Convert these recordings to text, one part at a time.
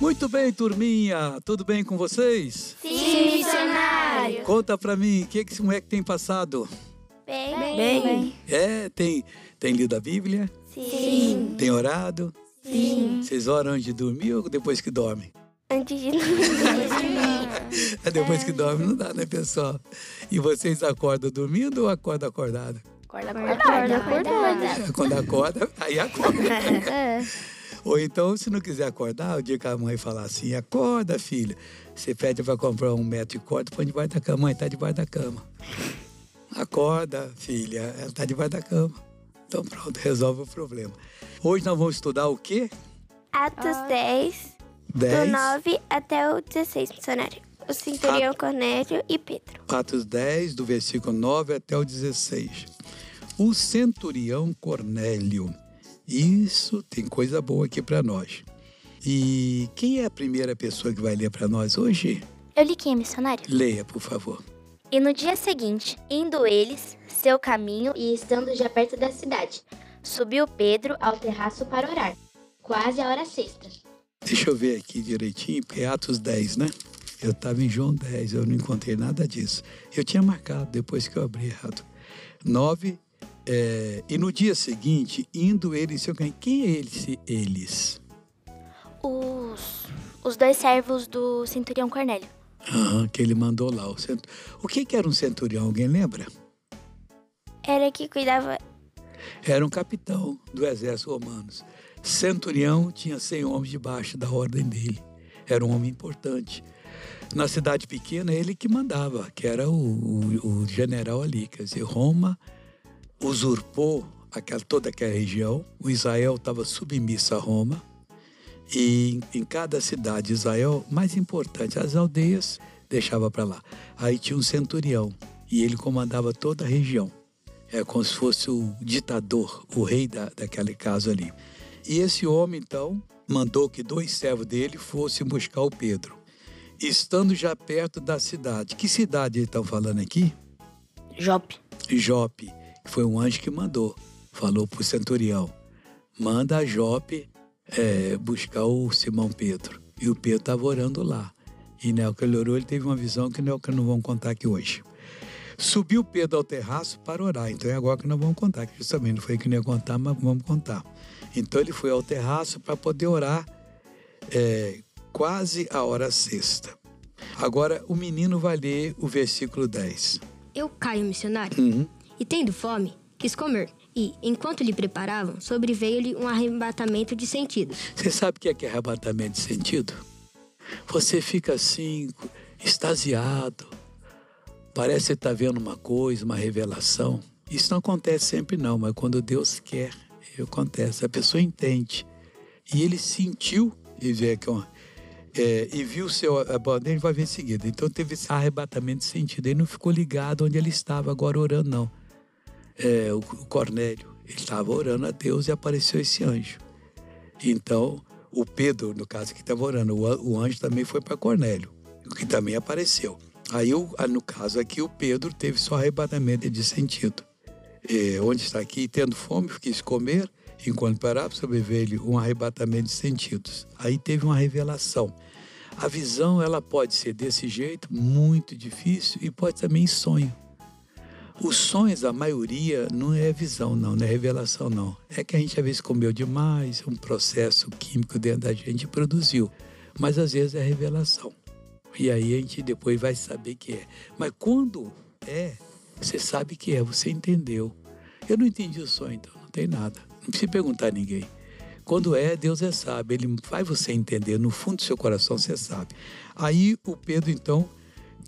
Muito bem, turminha. Tudo bem com vocês? Sim, missionário. Conta pra mim, o que, que esse moleque tem passado? Bem. Bem. É, tem, tem lido a Bíblia? Sim. Tem orado? Sim. Vocês oram antes de dormir ou depois que dormem? Antes de É depois que dorme não dá, né, pessoal? E vocês acordam dormindo ou acordam acordado? Acorda, Acorda, acorda. É, Quando acorda, aí acorda. Ou então, se não quiser acordar, o dia que a mãe falar assim, acorda, filha. Você pede para comprar um metro de corda, põe debaixo da cama. Mãe, tá debaixo da cama. Acorda, filha. Ela tá debaixo da cama. Então pronto, resolve o problema. Hoje nós vamos estudar o quê? Atos 10, do 10. 9 até o 16, missionário. O centurião Cornélio e Pedro. Atos 10, do versículo 9 até o 16. O centurião Cornélio. Isso tem coisa boa aqui para nós. E quem é a primeira pessoa que vai ler para nós hoje? Eu li quem, missionário? Leia, por favor. E no dia seguinte, indo eles seu caminho e estando já perto da cidade, subiu Pedro ao terraço para orar, quase a hora sexta. Deixa eu ver aqui direitinho, porque é Atos 10, né? Eu estava em João 10, eu não encontrei nada disso. Eu tinha marcado depois que eu abri errado. 9. É, e no dia seguinte, indo eles seu caminho. Quem é esse eles? Os, os dois servos do centurião Cornélio. Aham, que ele mandou lá. O, cent... o que, que era um centurião? Alguém lembra? Era que cuidava. Era um capitão do exército romano. Centurião tinha 100 homens debaixo da ordem dele. Era um homem importante. Na cidade pequena, ele que mandava, que era o, o- o general ali. Quer dizer, Roma usurpou aquela, toda aquela região. O Israel estava submisso a Roma. E em, cada cidade de Israel, mais importante, as aldeias, deixava para lá. Aí tinha um centurião e ele comandava toda a região. É como se fosse o ditador, o rei da, daquele caso ali. E esse homem, então, mandou que dois servos dele fossem buscar o Pedro, estando já perto da cidade. Que cidade eles estão falando aqui? Jope. Jope, foi um anjo que mandou. Falou para o centurião: manda a Jope é, buscar o Simão Pedro. E o Pedro estava orando lá. E que ele orou, ele teve uma visão que não é o que não vamos contar aqui hoje. Subiu Pedro ao terraço para orar. Então é agora que nós vamos contar, que justamente não foi que não ia contar, mas vamos contar. Então ele foi ao terraço para poder orar é, quase a hora sexta. Agora o menino vai ler o versículo 10. Eu caio, missionário, Uhum. E tendo fome, quis comer. E, enquanto lhe preparavam, sobreveio-lhe um arrebatamento de sentidos. Você sabe o que é, que é arrebatamento de sentido? Você fica assim, extasiado. Parece que está vendo uma coisa, uma revelação. Isso não acontece sempre, não, mas quando Deus quer, acontece. A pessoa entende. E ele sentiu e vê que é é, e viu o seu abandono, ele vai ver em seguida. Então teve esse arrebatamento de sentido. Ele não ficou ligado onde ele estava agora orando, não. É, o Cornélio, ele estava orando a Deus e apareceu esse anjo. Então, o Pedro, no caso que estava orando, o, an- o anjo também foi para Cornélio, que também apareceu. Aí, no caso aqui, o Pedro teve só arrebatamento de sentido. É, onde está aqui, tendo fome, quis comer, enquanto parava, sobreveio um arrebatamento de sentidos. Aí teve uma revelação. A visão, ela pode ser desse jeito, muito difícil, e pode também sonho. Os sonhos, a maioria, não é visão, não, não é revelação, não. É que a gente às vezes comeu demais, um processo químico dentro da gente produziu. Mas às vezes é revelação. E aí a gente depois vai saber que é. Mas quando é, você sabe que é, você entendeu. Eu não entendi o sonho, então não tem nada. Não precisa perguntar a ninguém. Quando é, Deus é sábio. Ele faz você entender, no fundo do seu coração você sabe. Aí o Pedro, então,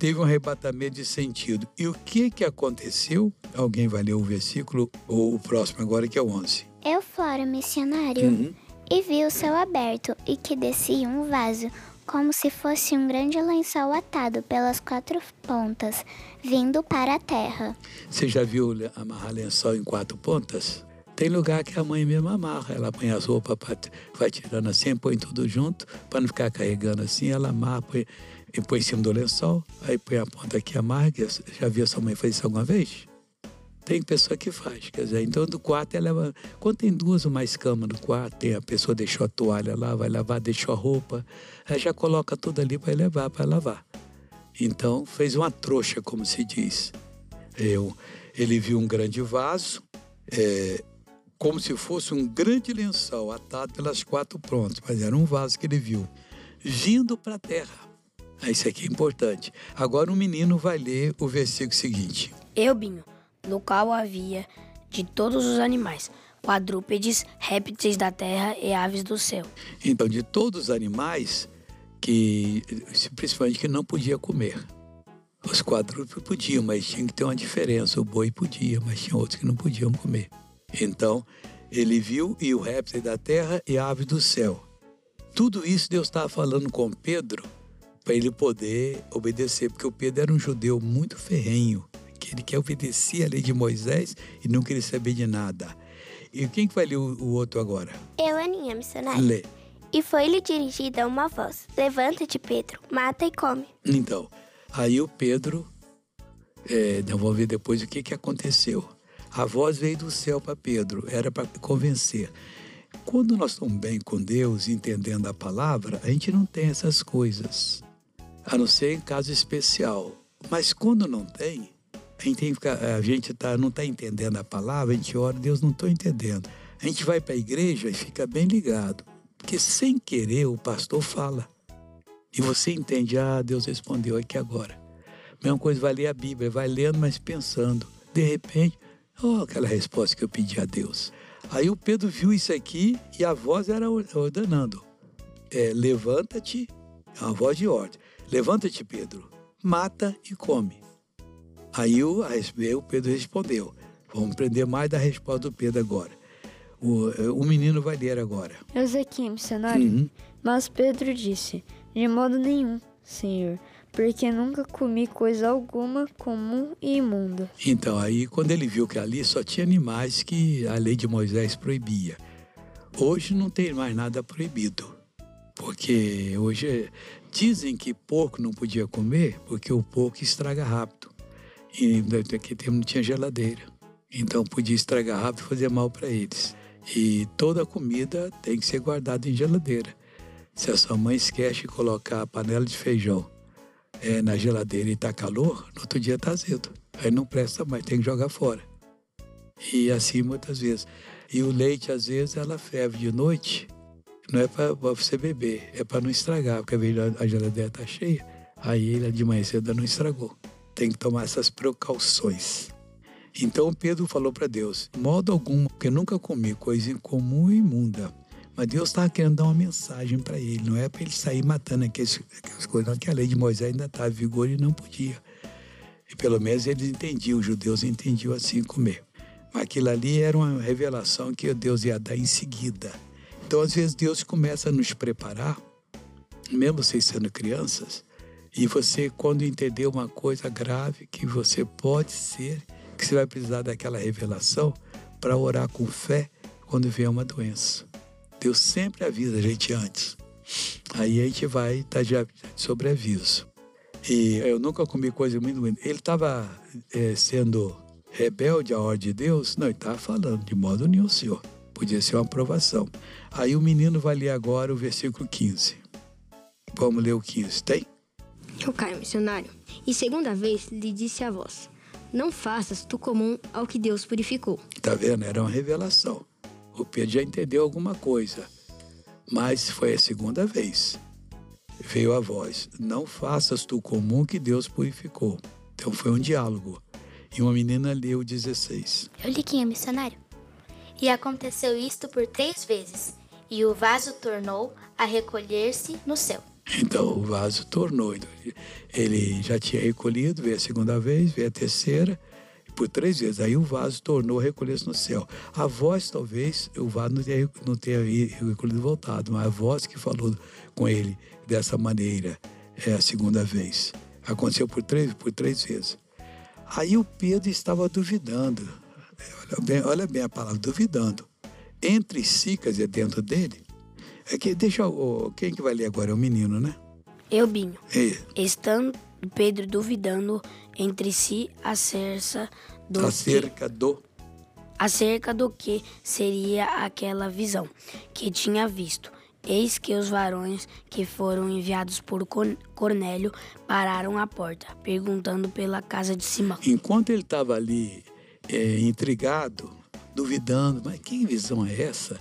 teve um arrebatamento de sentido. E o que que aconteceu? Alguém vai ler o versículo, ou o próximo agora, que é o 11. Eu fora missionário Uhum. e vi o céu aberto e que descia um vaso, como se fosse um grande lençol atado pelas quatro pontas, vindo para a terra. Você já viu amarrar lençol em quatro pontas? Tem lugar que a mãe mesmo amarra. Ela põe as roupas, vai tirando assim, põe tudo junto, para não ficar carregando assim. Ela amarra, põe, e põe em cima do lençol, aí põe a ponta aqui, eu Já viu sua mãe fazer isso alguma vez? Tem pessoa que faz, quer dizer, então do quarto ela leva. Quando tem duas ou mais camas no quarto, tem a pessoa deixou a toalha lá, vai lavar, deixou a roupa, ela já coloca tudo ali para levar para lavar. Então fez uma trouxa, como se diz. Eu, ele viu um grande vaso, é, como se fosse um grande lençol atado pelas quatro pontas, mas era um vaso que ele viu, vindo para a terra. Ah, isso aqui é importante. Agora o menino vai ler o versículo seguinte. Eu, Binho, no qual havia de todos os animais, quadrúpedes, répteis da terra e aves do céu. Então, de todos os animais, que principalmente que não podia comer. Os quadrúpedes podiam, mas tinha que ter uma diferença. O boi podia, mas tinha outros que não podiam comer. Então, ele viu e o réptil da terra e a ave do céu. Tudo isso Deus estava falando com Pedro para ele poder obedecer, porque o Pedro era um judeu muito ferrenho, que ele quer obedecer a lei de Moisés e não queria saber de nada. E quem que vai ler o, o outro agora? Eu, Aninha, missionária. Lê. E foi-lhe dirigida uma voz: Levanta-te, Pedro, mata e come. Então, aí o Pedro, é, não vou ver depois o que, que aconteceu. A voz veio do céu para Pedro, era para convencer. Quando nós estamos bem com Deus, entendendo a palavra, a gente não tem essas coisas, a não ser em caso especial. Mas quando não tem, a gente, a gente tá, não está entendendo a palavra, a gente ora, Deus não estou entendendo. A gente vai para a igreja e fica bem ligado, porque sem querer o pastor fala. E você entende, ah, Deus respondeu aqui agora. Mesma coisa vai ler a Bíblia, vai lendo, mas pensando. De repente, Oh, aquela resposta que eu pedi a Deus. Aí o Pedro viu isso aqui e a voz era ordenando: é, Levanta-te, é uma voz de ordem. Levanta-te, Pedro, mata e come. Aí o, o Pedro respondeu. Vamos aprender mais da resposta do Pedro agora. O, o menino vai ler agora. Ezequiel, missionário. Uhum. Mas Pedro disse: De modo nenhum, Senhor porque nunca comi coisa alguma comum e imunda. Então, aí quando ele viu que ali só tinha animais que a lei de Moisés proibia. Hoje não tem mais nada proibido, porque hoje dizem que porco não podia comer porque o porco estraga rápido. E naquele tempo não tinha geladeira. Então podia estragar rápido e fazer mal para eles. E toda comida tem que ser guardada em geladeira. Se a sua mãe esquece de colocar a panela de feijão é, na geladeira e tá calor, no outro dia tá azedo. Aí não presta mais, tem que jogar fora. E assim muitas vezes. E o leite, às vezes, ela ferve de noite, não é para você beber, é para não estragar, porque a geladeira tá cheia, aí ele de manhã cedo não estragou. Tem que tomar essas precauções. Então Pedro falou para Deus: modo algum, porque nunca comi coisa incomum e imunda. Mas Deus estava querendo dar uma mensagem para ele, não é para ele sair matando aqueles, aquelas coisas, não, que a lei de Moisés ainda estava em vigor e não podia. E pelo menos eles entendiam, os judeus entendiam assim comer. Mas aquilo ali era uma revelação que Deus ia dar em seguida. Então, às vezes, Deus começa a nos preparar, mesmo vocês sendo crianças, e você, quando entender uma coisa grave que você pode ser, que você vai precisar daquela revelação para orar com fé quando vier uma doença. Deus sempre avisa a gente antes. Aí a gente vai estar tá de sobreaviso. E eu nunca comi coisa muito ruim. Ele estava é, sendo rebelde à ordem de Deus? Não, ele estava falando, de modo nenhum, senhor. Podia ser uma aprovação. Aí o menino vai ler agora o versículo 15. Vamos ler o 15, tem? Eu caio, missionário. E segunda vez lhe disse a voz: Não faças tu comum ao que Deus purificou. Tá vendo? Era uma revelação. O Pedro já entendeu alguma coisa, mas foi a segunda vez. Veio a voz: Não faças tu comum que Deus purificou. Então foi um diálogo. E uma menina leu 16. Eu li quem é missionário. E aconteceu isto por três vezes, e o vaso tornou a recolher-se no céu. Então o vaso tornou. Ele já tinha recolhido, veio a segunda vez, veio a terceira, por três vezes. Aí o vaso tornou a recolher-se no céu. A voz, talvez, o vaso não tenha, não tenha recolhido voltado, mas a voz que falou com ele dessa maneira é a segunda vez. Aconteceu por três, por três vezes. Aí o Pedro estava duvidando. Olha bem, olha bem a palavra, duvidando. Entre si, quer dizer, dentro dele. É que deixa o. Quem que vai ler agora? É o menino, né? Eubinho. E, Estando Pedro duvidando entre si acerca do que, acerca do. acerca do que seria aquela visão que tinha visto. Eis que os varões que foram enviados por Cornélio pararam à porta, perguntando pela casa de Simão. Enquanto ele estava ali é, intrigado, duvidando, mas que visão é essa?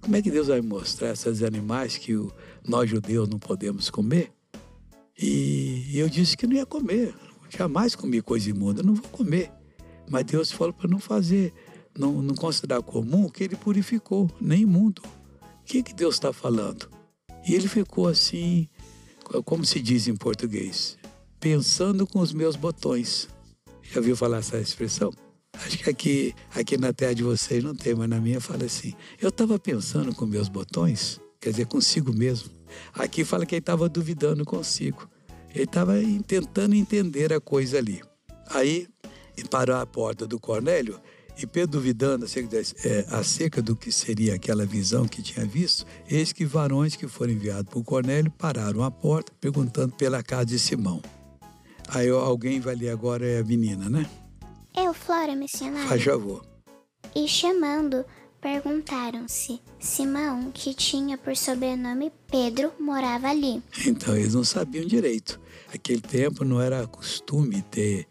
Como é que Deus vai mostrar esses animais que o- nós judeus não podemos comer? E eu disse que não ia comer, jamais comi coisa imunda, não vou comer. Mas Deus falou para não fazer, não, não considerar comum que ele purificou, nem imundo. O que, que Deus está falando? E ele ficou assim, como se diz em português, pensando com os meus botões. Já ouviu falar essa expressão? Acho que aqui, aqui na terra de vocês não tem, mas na minha fala assim. Eu estava pensando com meus botões, quer dizer, consigo mesmo. Aqui fala que ele estava duvidando consigo. Ele estava tentando entender a coisa ali. Aí parou à porta do Cornélio e Pedro duvidando é, acerca do que seria aquela visão que tinha visto, eis que varões que foram enviados por Cornélio pararam à porta perguntando pela casa de Simão. Aí alguém vai ler agora é a menina, né? Eu, Flora, missionário. Faz favor. E chamando, perguntaram-se. Simão, que tinha por sobrenome Pedro, morava ali. Então, eles não sabiam direito. Aquele tempo não era costume ter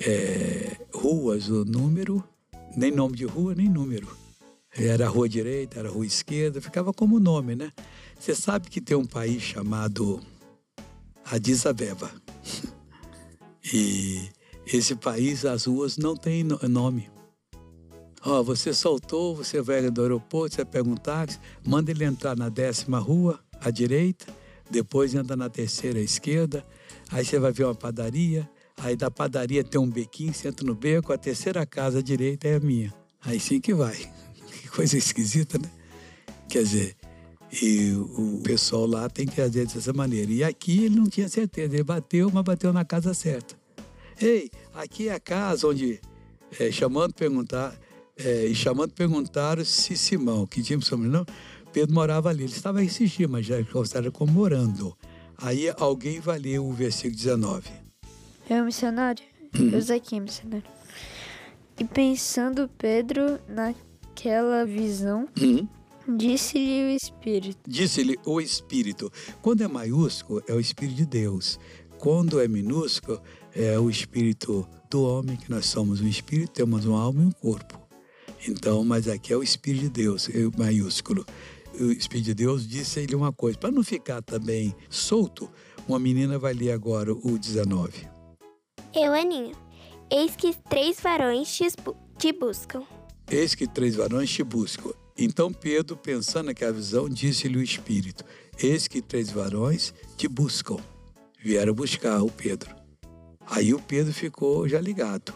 é, ruas, o número, nem nome de rua, nem número. Era a rua direita, era a rua esquerda, ficava como nome, né? Você sabe que tem um país chamado Addis Abeba. E esse país, as ruas não têm no- nome. Ó, você soltou, você vai do aeroporto, você pega um táxi, manda ele entrar na décima rua, à direita, depois entra na terceira à esquerda, aí você vai ver uma padaria, aí da padaria tem um bequinho, você entra no beco, a terceira casa à direita é a minha. Aí sim que vai. Que coisa esquisita, né? Quer dizer, e o pessoal lá tem que fazer dessa maneira. E aqui ele não tinha certeza, ele bateu, mas bateu na casa certa. Ei, aqui é a casa onde, é, chamando perguntar, é, e chamando perguntaram se Simão, que tinha sobrenome, Pedro morava ali. Ele estava Sigir, mas já considerado como morando. Aí alguém vai ler o versículo 19. Eu, missionário? Eu aqui, missionário. E pensando Pedro naquela visão, Hum. disse-lhe o Espírito. Disse-lhe o Espírito. Quando é maiúsculo, é o Espírito de Deus. Quando é minúsculo, é o Espírito do homem, que nós somos um Espírito, temos uma alma e um corpo. Então, mas aqui é o Espírito de Deus, é o maiúsculo. O Espírito de Deus disse a ele uma coisa. Para não ficar também solto, uma menina vai ler agora o 19. Eu, Aninha. Eis que três varões te buscam. Eis que três varões te buscam. Então Pedro, pensando naquela visão, disse-lhe o Espírito: Eis que três varões te buscam. Vieram buscar o Pedro. Aí o Pedro ficou já ligado.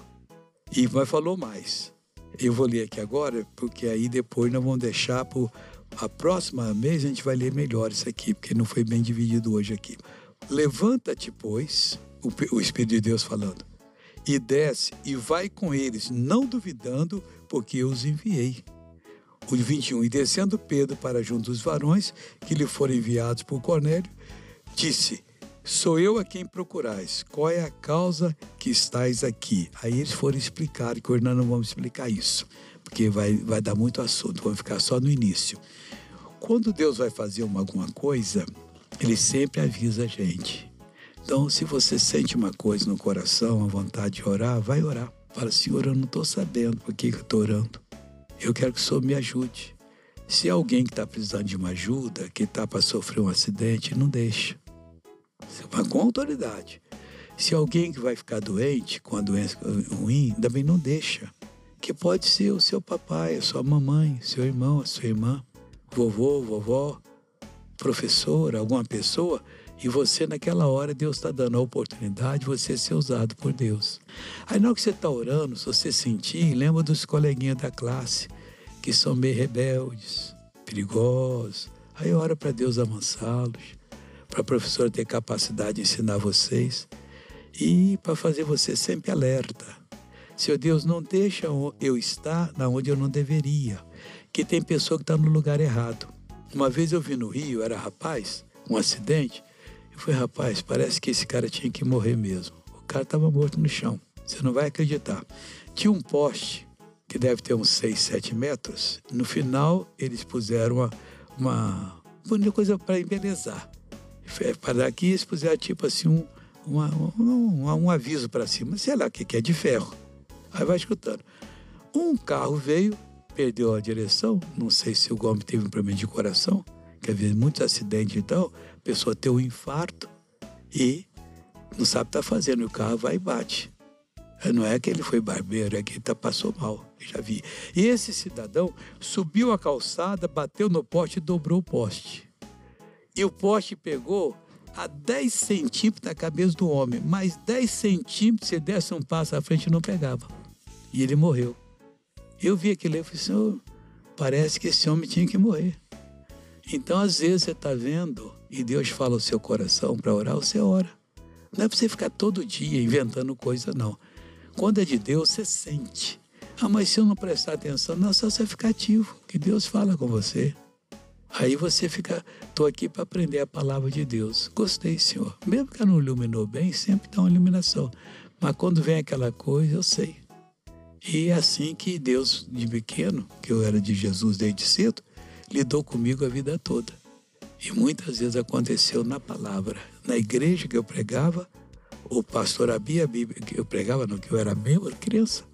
E mas falou mais. Eu vou ler aqui agora, porque aí depois nós vamos deixar para a próxima mês a gente vai ler melhor isso aqui, porque não foi bem dividido hoje aqui. Levanta-te, pois, o, o Espírito de Deus falando, e desce e vai com eles, não duvidando, porque eu os enviei. O 21. E descendo Pedro para junto dos varões que lhe foram enviados por Cornélio, disse: Sou eu a quem procurais. Qual é a causa que estáis aqui? Aí eles foram explicar, que hoje nós não vamos explicar isso, porque vai, vai dar muito assunto, vamos ficar só no início. Quando Deus vai fazer uma, alguma coisa, Ele sempre avisa a gente. Então, se você sente uma coisa no coração, a vontade de orar, vai orar. Fala, Senhor, eu não estou sabendo por que, eu estou orando. Eu quero que o Senhor me ajude. Se alguém que está precisando de uma ajuda, que está para sofrer um acidente, não deixa. Você vai com autoridade. Se alguém que vai ficar doente com a doença ruim, também não deixa. Que pode ser o seu papai, a sua mamãe, seu irmão, a sua irmã, vovô, vovó, professora, alguma pessoa, e você naquela hora Deus está dando a oportunidade de você ser usado por Deus. Aí na hora que você está orando, se você sentir, lembra dos coleguinhas da classe que são meio rebeldes, perigosos. Aí ora para Deus amansá-los, para a professora ter capacidade de ensinar vocês e para fazer você sempre alerta. Senhor Deus, não deixa eu estar na onde eu não deveria, que tem pessoa que está no lugar errado. Uma vez eu vi no Rio, era rapaz, um acidente, Eu falei, rapaz, parece que esse cara tinha que morrer mesmo. O cara estava morto no chão. Você não vai acreditar. Tinha um poste que deve ter uns 6, 7 metros. No final, eles puseram uma, uma, uma coisa para embelezar. Para daqui, eles puseram tipo assim um, uma, um, um aviso para cima, sei lá o que, que é, de ferro. Aí vai escutando. Um carro veio, perdeu a direção, não sei se o homem teve um problema de coração, quer ver muitos acidentes e então, tal, a pessoa tem um infarto e não sabe o que está fazendo, e o carro vai e bate. Não é que ele foi barbeiro, é que ele tá, passou mal, já vi. E esse cidadão subiu a calçada, bateu no poste e dobrou o poste. E o poste pegou a 10 centímetros da cabeça do homem, mais 10 centímetros, se desse um passo à frente, não pegava. E ele morreu. Eu vi aquilo e falei, senhor, parece que esse homem tinha que morrer. Então, às vezes, você está vendo e Deus fala ao seu coração para orar, você ora. Não é para você ficar todo dia inventando coisa, não. Quando é de Deus, você sente. Ah, mas se eu não prestar atenção, não, só você ficar ativo, que Deus fala com você. Aí você fica, estou aqui para aprender a palavra de Deus. Gostei, Senhor. Mesmo que ela não iluminou bem, sempre dá uma iluminação. Mas quando vem aquela coisa, eu sei. E é assim que Deus, de pequeno, que eu era de Jesus desde cedo, lidou comigo a vida toda. E muitas vezes aconteceu na palavra. Na igreja que eu pregava, o pastor abria a Bíblia, que eu pregava, não, que eu era membro, criança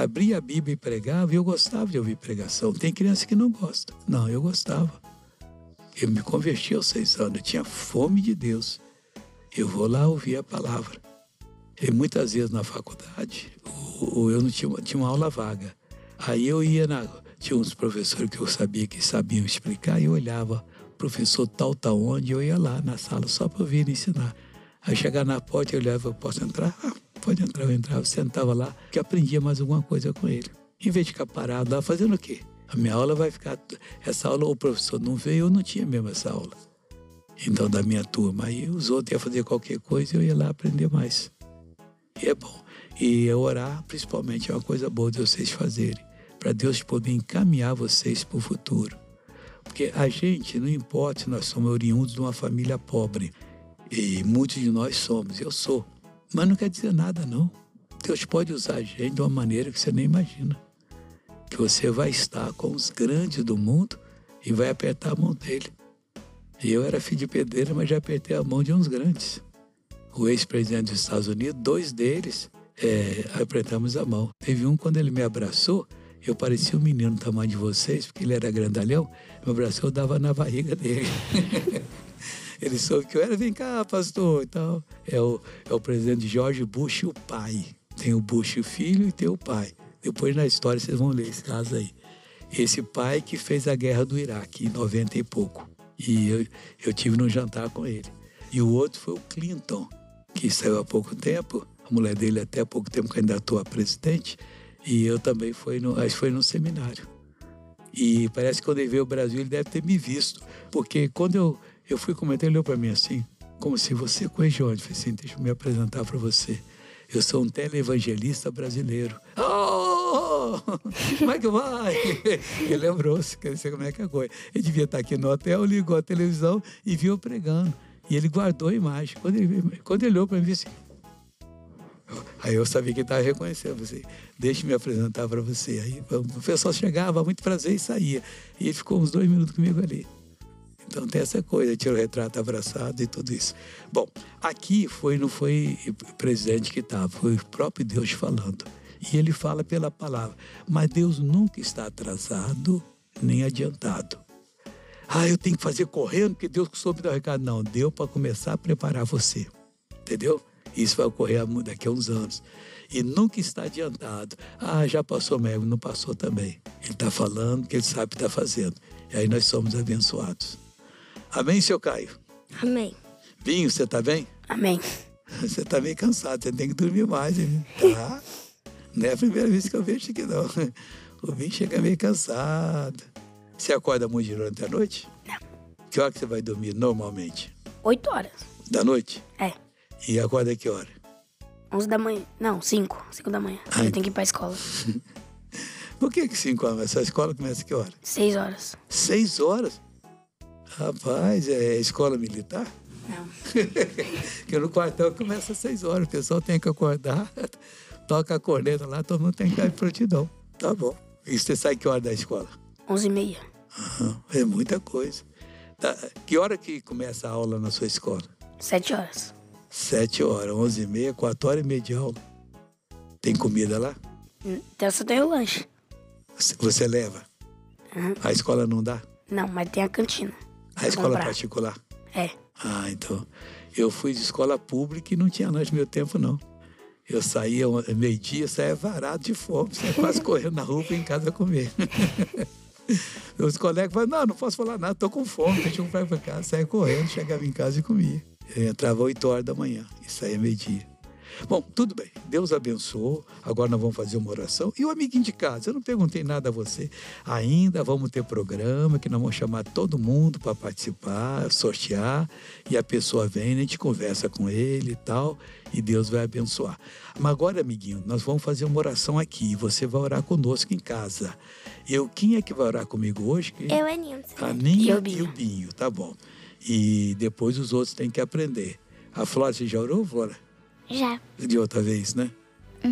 abria a Bíblia e pregava, e eu gostava de ouvir pregação. Tem criança que não gosta. Não, eu gostava. Eu me converti aos seis anos, eu tinha fome de Deus. Eu vou lá ouvir a palavra. E muitas vezes na faculdade, eu não tinha, tinha uma aula vaga. Aí eu ia na. Tinha uns professores que eu sabia que sabiam explicar, e eu olhava, professor tal, tal, onde, eu ia lá na sala só para ouvir ensinar. Aí chegar na porta, eu olhava, posso entrar? Ah, pode entrar, eu entrava, sentava lá, que aprendia mais alguma coisa com ele. Em vez de ficar parado lá, fazendo o quê? A minha aula vai ficar. Essa aula, o professor não veio, eu não tinha mesmo essa aula. Então, da minha turma. Aí os outros iam fazer qualquer coisa eu ia lá aprender mais. E é bom. E orar, principalmente, é uma coisa boa de vocês fazerem, para Deus poder encaminhar vocês para o futuro. Porque a gente, não importa se nós somos oriundos de uma família pobre, e muitos de nós somos, eu sou. Mas não quer dizer nada, não. Deus pode usar a gente de uma maneira que você nem imagina. Que você vai estar com os grandes do mundo e vai apertar a mão dele. E eu era filho de pedreiro, mas já apertei a mão de uns grandes. O ex-presidente dos Estados Unidos, dois deles, é, apertamos a mão. Teve um, quando ele me abraçou, eu parecia um menino do tamanho de vocês, porque ele era grandalhão, me abraçou, eu dava na barriga dele. Ele soube que eu era, vem cá, pastor e tal. É o, é o presidente George Bush, o pai. Tem o Bush, o filho, e tem o pai. Depois na história vocês vão ler esse caso aí. Esse pai que fez a guerra do Iraque em 90 e pouco. E eu, eu tive num jantar com ele. E o outro foi o Clinton, que saiu há pouco tempo. A mulher dele até há pouco tempo candidatou a presidente. E eu também fui no, foi no seminário. E parece que quando ele veio ao Brasil, ele deve ter me visto. Porque quando eu, eu fui comentar, ele olhou para mim assim, como se você conheceu onde? Falei assim, deixa eu me apresentar para você. Eu sou um televangelista brasileiro. Oh! Como é que vai? Ele lembrou-se, quer dizer como é que é a coisa. Ele devia estar aqui no hotel, ligou a televisão e viu eu pregando. E ele guardou a imagem. Quando ele, quando ele olhou para mim, assim. Aí eu sabia que ele estava reconhecendo. Assim, Deixa eu me apresentar para você. Aí o pessoal chegava, muito prazer, e saía. E ele ficou uns dois minutos comigo ali. Então tem essa coisa, tira o retrato abraçado e tudo isso. Bom, aqui foi não foi o presidente que estava, foi o próprio Deus falando. E ele fala pela palavra. Mas Deus nunca está atrasado nem adiantado. Ah, eu tenho que fazer correndo porque Deus soube dar o recado. Não, deu para começar a preparar você. Entendeu? Isso vai ocorrer daqui a uns anos. E nunca está adiantado. Ah, já passou mesmo, não passou também. Ele está falando que ele sabe o que está fazendo. E aí nós somos abençoados. Amém, seu Caio? Amém. Vinho, você tá bem? Amém. Você tá meio cansado, você tem que dormir mais, hein? Tá? Não é a primeira vez que eu vejo aqui, não. O Vinho chega meio cansado. Você acorda muito durante a noite? Não. Que hora que você vai dormir normalmente? Oito horas. Da noite? É. E acorda que hora? Onze da manhã. Não, cinco. Cinco da manhã. Ai. Eu tenho que ir pra escola. Por que cinco horas? Essa escola começa que hora? Seis horas. Seis horas? Rapaz, é escola militar? Não. Porque no quartel começa às seis horas, o pessoal tem que acordar, toca a corneta lá, todo mundo tem que dar prontidão. Tá bom. E você sai que hora da escola? Onze e meia. Aham, é muita coisa. Tá, Que hora que começa a aula na sua escola? Sete horas. Sete horas, onze e meia, quatro horas e meia de aula. Tem comida lá? Tem o lanche. Você- Você leva? A escola não dá? Não, mas tem a cantina. A escola comprar. particular? É. Ah, então. Eu fui de escola pública e não tinha lanche no meu tempo, não. Eu saía meio-dia, saía varado de fome, saía quase correndo na rua em casa comer. Os colegas falavam, não, não posso falar nada, tô com fome, deixa eu comprar para casa. Saía correndo, chegava em casa e comia. Eu entrava 8 horas da manhã e saía meio-dia. Bom, tudo bem. Deus abençoou. Agora nós vamos fazer uma oração. E o amiguinho de casa, eu não perguntei nada a você. Ainda vamos ter programa que nós vamos chamar todo mundo para participar, sortear. E a pessoa vem, a gente conversa com ele e tal. E Deus vai abençoar. Mas agora, amiguinho, nós vamos fazer uma oração aqui. Você vai orar conosco em casa. Eu, quem é que vai orar comigo hoje? Quem? Eu, Aninha. A Ninha E e o o Binho. Binho, tá bom. E depois os outros têm que aprender. A Flora, você já orou, Flora? Já. De outra vez, né?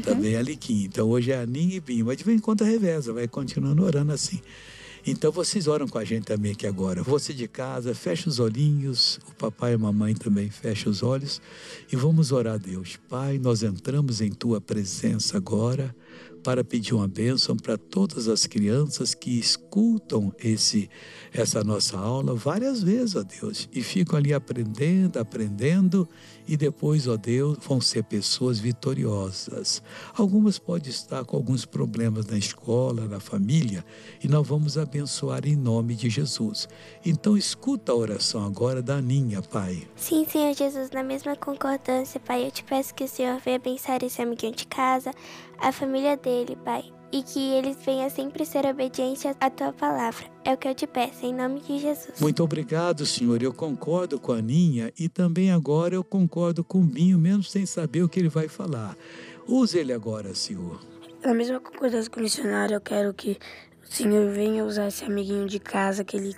Também a Liquinha. Então hoje é a Ninha e Binho. Mas de vez em quando reveza, vai continuando orando assim. Então vocês oram com a gente também aqui agora. Você de casa, fecha os olhinhos. O papai e a mamãe também fecha os olhos. E vamos orar a Deus. Pai, nós entramos em tua presença agora para pedir uma bênção para todas as crianças que escutam esse essa nossa aula várias vezes, ó Deus, e ficam ali aprendendo, aprendendo, e depois, ó Deus, vão ser pessoas vitoriosas. Algumas podem estar com alguns problemas na escola, na família, e nós vamos abençoar em nome de Jesus. Então, escuta a oração agora da Aninha, Pai. Sim, Senhor Jesus, na mesma concordância, Pai, eu te peço que o Senhor venha abençoar esse amiguinho de casa, a família dele, Pai, e que eles venham sempre ser obedientes à tua palavra. É o que eu te peço, em nome de Jesus. Muito obrigado, Senhor. Eu concordo com a Aninha e também agora eu concordo com o Binho, mesmo sem saber o que ele vai falar. Use ele agora, Senhor. Na mesma concordância com o missionário, eu quero que o Senhor venha usar esse amiguinho de casa, que ele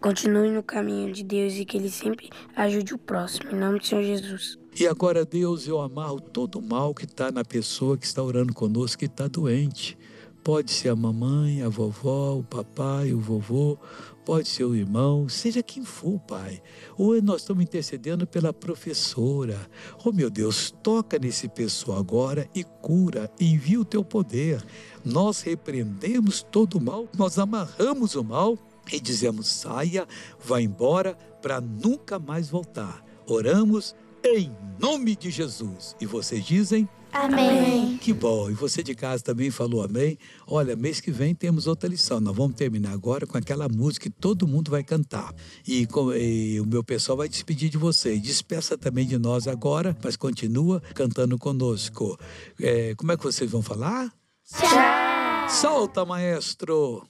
continue no caminho de Deus e que ele sempre ajude o próximo. Em nome do Senhor Jesus. E agora, Deus, eu amarro todo o mal que está na pessoa que está orando conosco, que está doente. Pode ser a mamãe, a vovó, o papai, o vovô, pode ser o irmão, seja quem for, Pai. Ou nós estamos intercedendo pela professora. Oh, meu Deus, toca nesse pessoal agora e cura, envia o teu poder. Nós repreendemos todo o mal, nós amarramos o mal e dizemos: saia, vá embora para nunca mais voltar. Oramos em nome de Jesus. E vocês dizem? Amém. Que bom. E você de casa também falou amém. Olha, mês que vem temos outra lição. Nós vamos terminar agora com aquela música que todo mundo vai cantar. E, com- e o meu pessoal vai despedir de vocês. Despeça também de nós agora, mas continua cantando conosco. É, como é que vocês vão falar? Tchau! Solta, maestro!